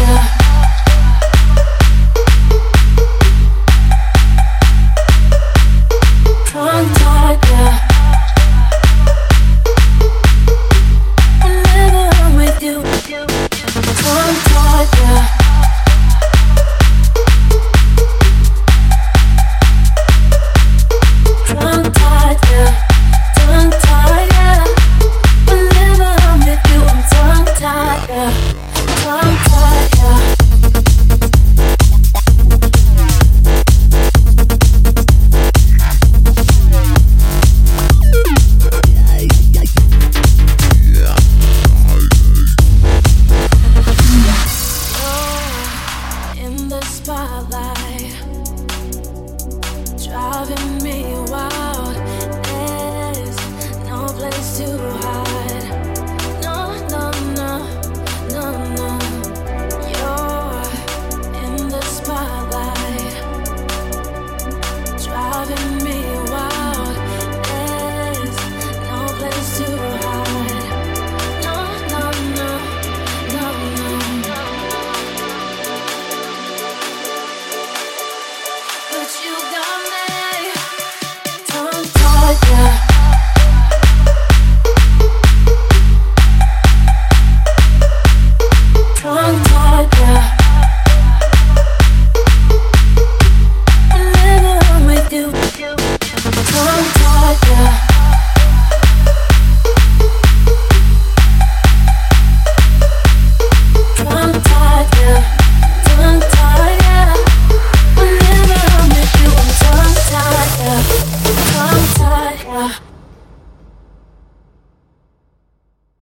yeah. the spotlight, driving me. like ya.